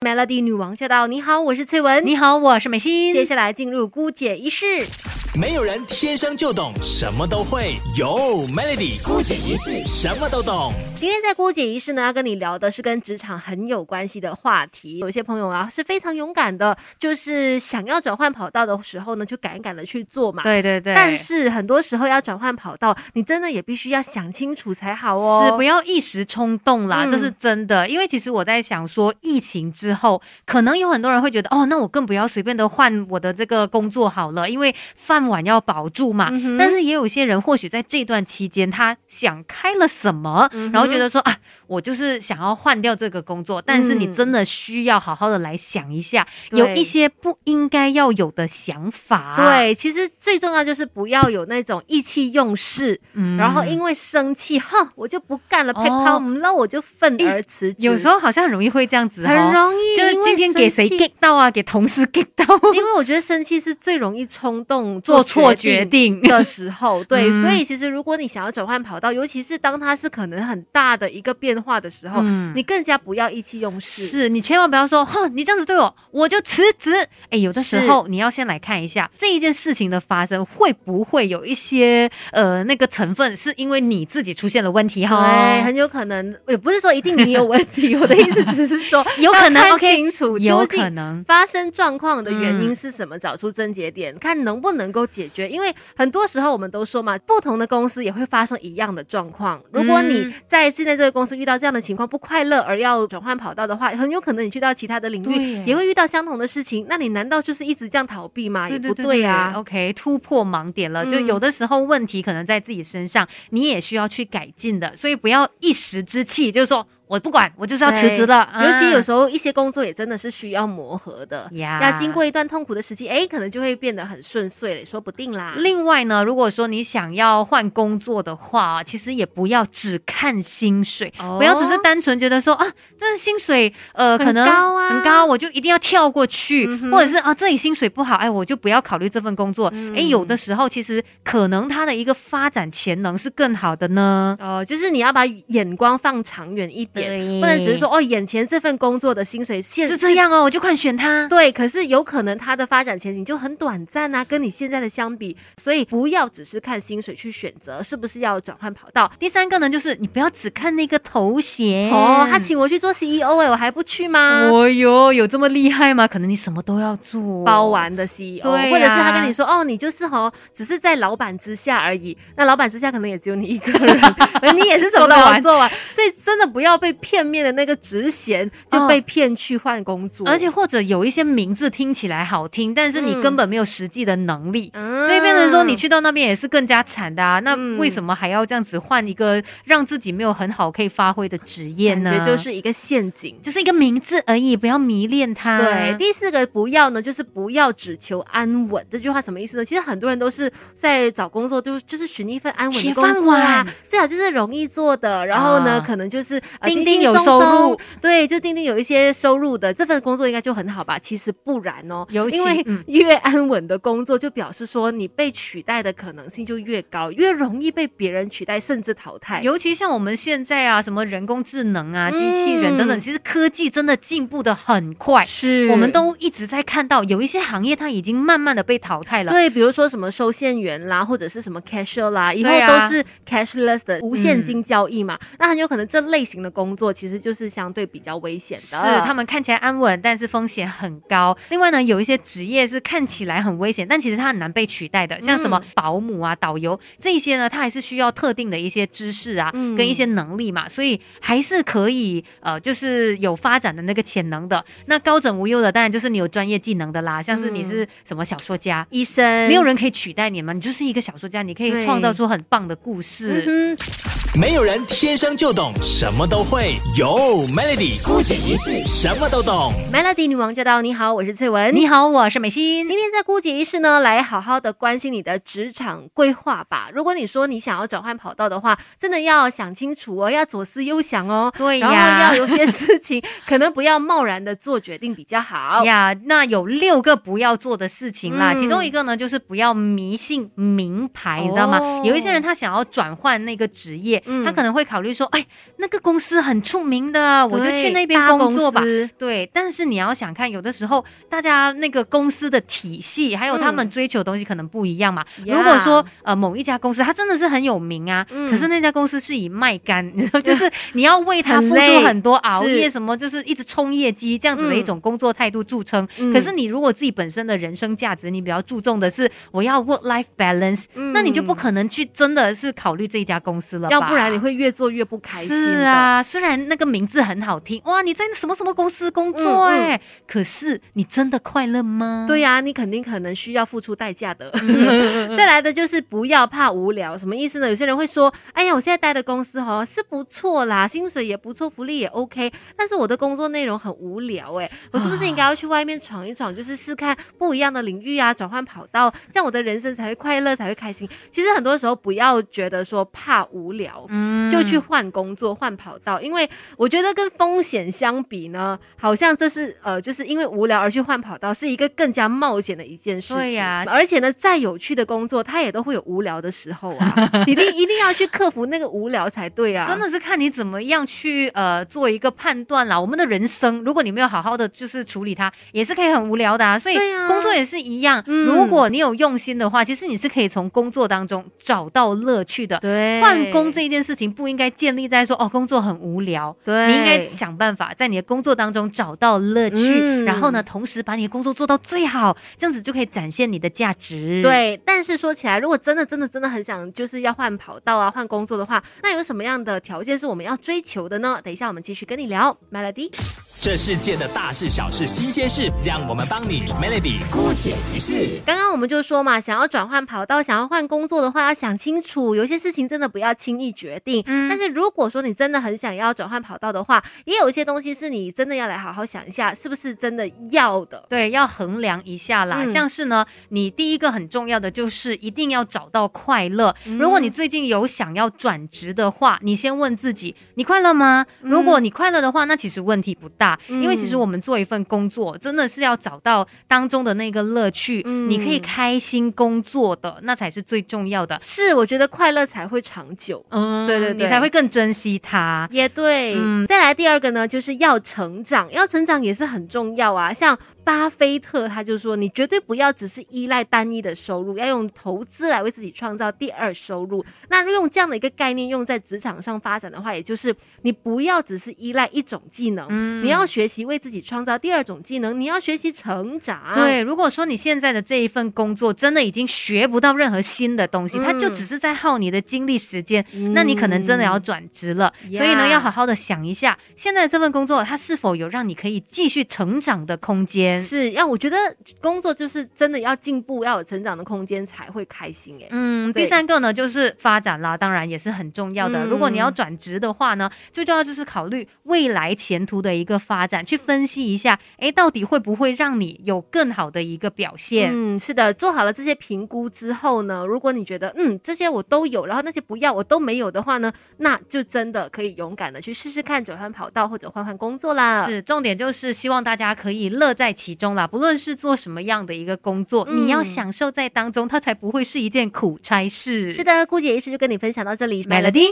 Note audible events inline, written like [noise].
Melody 女王驾到！你好，我是翠文。你好，我是美心。接下来进入姑姐仪式。没有人天生就懂什么都会，有 Melody 姑姐仪式什么都懂。今天在姑姐仪式呢，要跟你聊的是跟职场很有关系的话题。有些朋友啊是非常勇敢的，就是想要转换跑道的时候呢，就敢敢的去做嘛。对对对。但是很多时候要转换跑道，你真的也必须要想清楚才好哦。是，不要一时冲动啦，这是真的。因为其实我在想说，疫情之后，可能有很多人会觉得，哦，那我更不要随便的换我的这个工作好了，因为饭碗要保住嘛。但是也有些人或许在这段期间，他想开了什么，然后觉得说啊，我就是想要换掉这个工作。但是你真的需要好好的来想一下，有一些不应该要有的想法。对，其实最重要就是不要有那种意气用事，然后因为生气，哼，我就不干了，那我就愤而辞职。有时候好像很容易会这样子，很容易，就是今天给谁 get 到啊，给同事 get 到。因为我觉得生气是最容易冲动做错决定的时候。对，所以其实如果你想要转换跑道，尤其是当它是可能很大的一个变化的时候，你更加不要意气用事。是你千万不要说，哼，你这样子对我，我就辞职。哎，有的时候你要先来看一下这一件事情的发生，会不会有一些呃那个成分是因为你自己出现了问题哈？对，很有可能，也不是说一定你有问题。我的意思只是说，[laughs] 有可能看清楚，有可能发生状况的原因是什么，找出症结点，看能不能够解决。因为很多时候我们都说嘛，不同的公司也会发生一样的状况。如果你在现在这个公司遇到这样的情况不快乐，而要转换跑道的话，很有可能你去到其他的领域也会遇到相同的事情。那你难道就是一直这样逃避吗？也不对啊。OK，突破盲点了，就有的时候问题可能在自己身上，你也需要去改进的。所以不要一时之气，就是说。我不管，我就是要辞职了。尤其有时候一些工作也真的是需要磨合的，要经过一段痛苦的时期，哎，可能就会变得很顺遂了，说不定啦。另外呢，如果说你想要换工作的话，其实也不要只看薪水，不要只是单纯觉得说啊，这薪水呃可能高啊很高，我就一定要跳过去，或者是啊这里薪水不好，哎，我就不要考虑这份工作。哎，有的时候其实可能他的一个发展潜能是更好的呢。哦，就是你要把眼光放长远一点。不能只是说哦，眼前这份工作的薪水现是这样哦，我就快选他。对，可是有可能他的发展前景就很短暂啊，跟你现在的相比，所以不要只是看薪水去选择是不是要转换跑道。第三个呢，就是你不要只看那个头衔哦，他请我去做 CEO 哎，我还不去吗？哦哟，有这么厉害吗？可能你什么都要做，包完的 CEO，对，或者是他跟你说哦，你就是哦，只是在老板之下而已。那老板之下可能也只有你一个人，[laughs] 你也是什么都要做完，所以真的不要被骗。面的那个职衔就被骗去换工作，而且或者有一些名字听起来好听，但是你根本没有实际的能力，所以变成说你去到那边也是更加惨的啊！那为什么还要这样子换一个让自己没有很好可以发挥的职业呢？感觉就是一个陷阱，就是一个名字而已，不要迷恋它。对，第四个不要呢，就是不要只求安稳。这句话什么意思呢？其实很多人都是在找工作，就就是寻一份安稳的工作啊，最好就是容易做的，然后呢，可能就是钉钉有。收入对，就钉钉有一些收入的这份工作应该就很好吧？其实不然哦，因为越安稳的工作，就表示说你被取代的可能性就越高，越容易被别人取代甚至淘汰。尤其像我们现在啊，什么人工智能啊、机器人等等，其实科技真的进步的很快，是我们都一直在看到有一些行业它已经慢慢的被淘汰了。对，比如说什么收线员啦，或者是什么 cashier 啦，以后都是 cashless 的无现金交易嘛，那很有可能这类型的工作其实。就是相对比较危险的，是他们看起来安稳，但是风险很高。另外呢，有一些职业是看起来很危险，但其实它很难被取代的，像什么保姆啊、导游这些呢，它还是需要特定的一些知识啊，跟一些能力嘛，所以还是可以呃，就是有发展的那个潜能的。那高枕无忧的，当然就是你有专业技能的啦，像是你是什么小说家、医生，没有人可以取代你嘛，你就是一个小说家，你可以创造出很棒的故事。没有人天生就懂什么都会。有 Melody 姑姐一世什么都懂，Melody 女王驾到！你好，我是翠文。你好，我是美心。今天在姑姐一世呢，来好好的关心你的职场规划吧。如果你说你想要转换跑道的话，真的要想清楚哦，要左思右想哦。对呀，然后要有些事情可能不要贸然的做决定比较好 [laughs] 呀。那有六个不要做的事情啦，其中一个呢就是不要迷信名牌，你知道吗？有一些人他想要转换那个职业，嗯。他可能会考虑说，哎，那个公司很出名的，我就去那边工作吧。对，但是你要想看，有的时候大家那个公司的体系，还有他们追求的东西可能不一样嘛。呀如果说呃某一家公司它真的是很有名啊，嗯。可是那家公司是以卖干，[laughs] 就是 [laughs] 你要为他付出很多熬夜什么，就是一直冲业绩这样子的一种工作态度著称。嗯。可是你如果自己本身的人生价值，你比较注重的是我要 work life balance，、那你就不可能去真的是考虑这一家公司了吧，要不然你会越做越不开心是。啊，虽然那个名字很好听，哇，你在什么什么公司工作嗯嗯哎、可是你真的快乐吗？对呀、你肯定可能需要付出代价的。再来的就是不要怕无聊，什么意思呢？有些人会说：“哎呀，我现在待的公司哦是不错啦，薪水也不错，福利也 OK，但是我的工作内容很无聊哎，我是不是应该要去外面闯一闯，就是试看不一样的领域啊，转换跑道，这样我的人生才会快乐，才会开心。其实很多时候不要觉得说怕无聊，嗯就去换工作、换跑道，因为我觉得跟风险相比呢，好像这是呃，就是因为无聊而去换跑道，是一个更加冒险的一件事情。对呀而且呢，再有趣的工作，它也都会有无聊的时候啊，[laughs] 一定一定要去克服那个无聊才对啊。真的是看你怎么样去呃做一个判断啦。我们的人生，如果你没有好好的就是处理它，也是可以很无聊的啊。所以工作也是一样，嗯如果你有用心的话，其实你是可以从工作当中找到乐趣的。对换工这一件事情不应该建立在说哦工作很无聊，对你应该想办法在你的工作当中找到乐趣，嗯然后呢，同时把你的工作做到最好，这样子就可以展现你的价值。，对，但是说起来，如果真的真的真的很想就是要换跑道啊、换工作的话，那有什么样的条件是我们要追求的呢？等一下我们继续跟你聊，Melody。这世界的大事小事新鲜事，让我们帮你 Melody 姑解一试。刚刚我们就说嘛，想要转换跑道、想要换工作的话，要想清楚，有些事情真的不要轻易决定。嗯但是如果说你真的很想要转换跑道的话，也有一些东西是你真的要来好好想一下，是不是真的要的？对，要衡量一下啦。嗯像是呢，你第一个很重要的就是一定要找到快乐。如果你最近有想要转职的话，你先问自己，你快乐吗？如果你快乐的话，那其实问题不大，嗯因为其实我们做一份工作，真的是要找到当中的那个乐趣，嗯你可以开心工作的，那才是最重要的。是，我觉得快乐才会长久。嗯对对对你才会更珍惜它。也对，嗯再来第二个呢，就是要成长，要成长也是很重要啊。像巴菲特他就说，你绝对不要只是依赖单一的收入，要用投资来为自己创造第二收入。那用这样的一个概念用在职场上发展的话，也就是你不要只是依赖一种技能，嗯你要学习为自己创造第二种技能，你要学习成长。对，如果说你现在的这一份工作真的已经学不到任何新的东西，它就嗯只是在耗你的精力时间，那你可能真的要转职了。呀所以呢，要好好的想一下，现在的这份工作它是否有让你可以继续成长的空间。是要我觉得工作就是真的要进步，要有成长的空间才会开心哎、嗯，第三个呢就是发展啦，当然也是很重要的。嗯如果你要转职的话呢，最重要就是考虑未来前途的一个发展，去分析一下，哎，到底会不会让你有更好的一个表现。嗯，是的，做好了这些评估之后呢，如果你觉得嗯这些我都有，然后那些不要我都没有的话呢，那就真的可以勇敢的去试试看转换跑道或者换换工作啦。是，重点就是希望大家可以乐在其中啦。不论是做什么样的一个工作，嗯你要享受在当中，它才不会是一件苦差事。是的，顾姐一直就跟你分享到这里 Melody。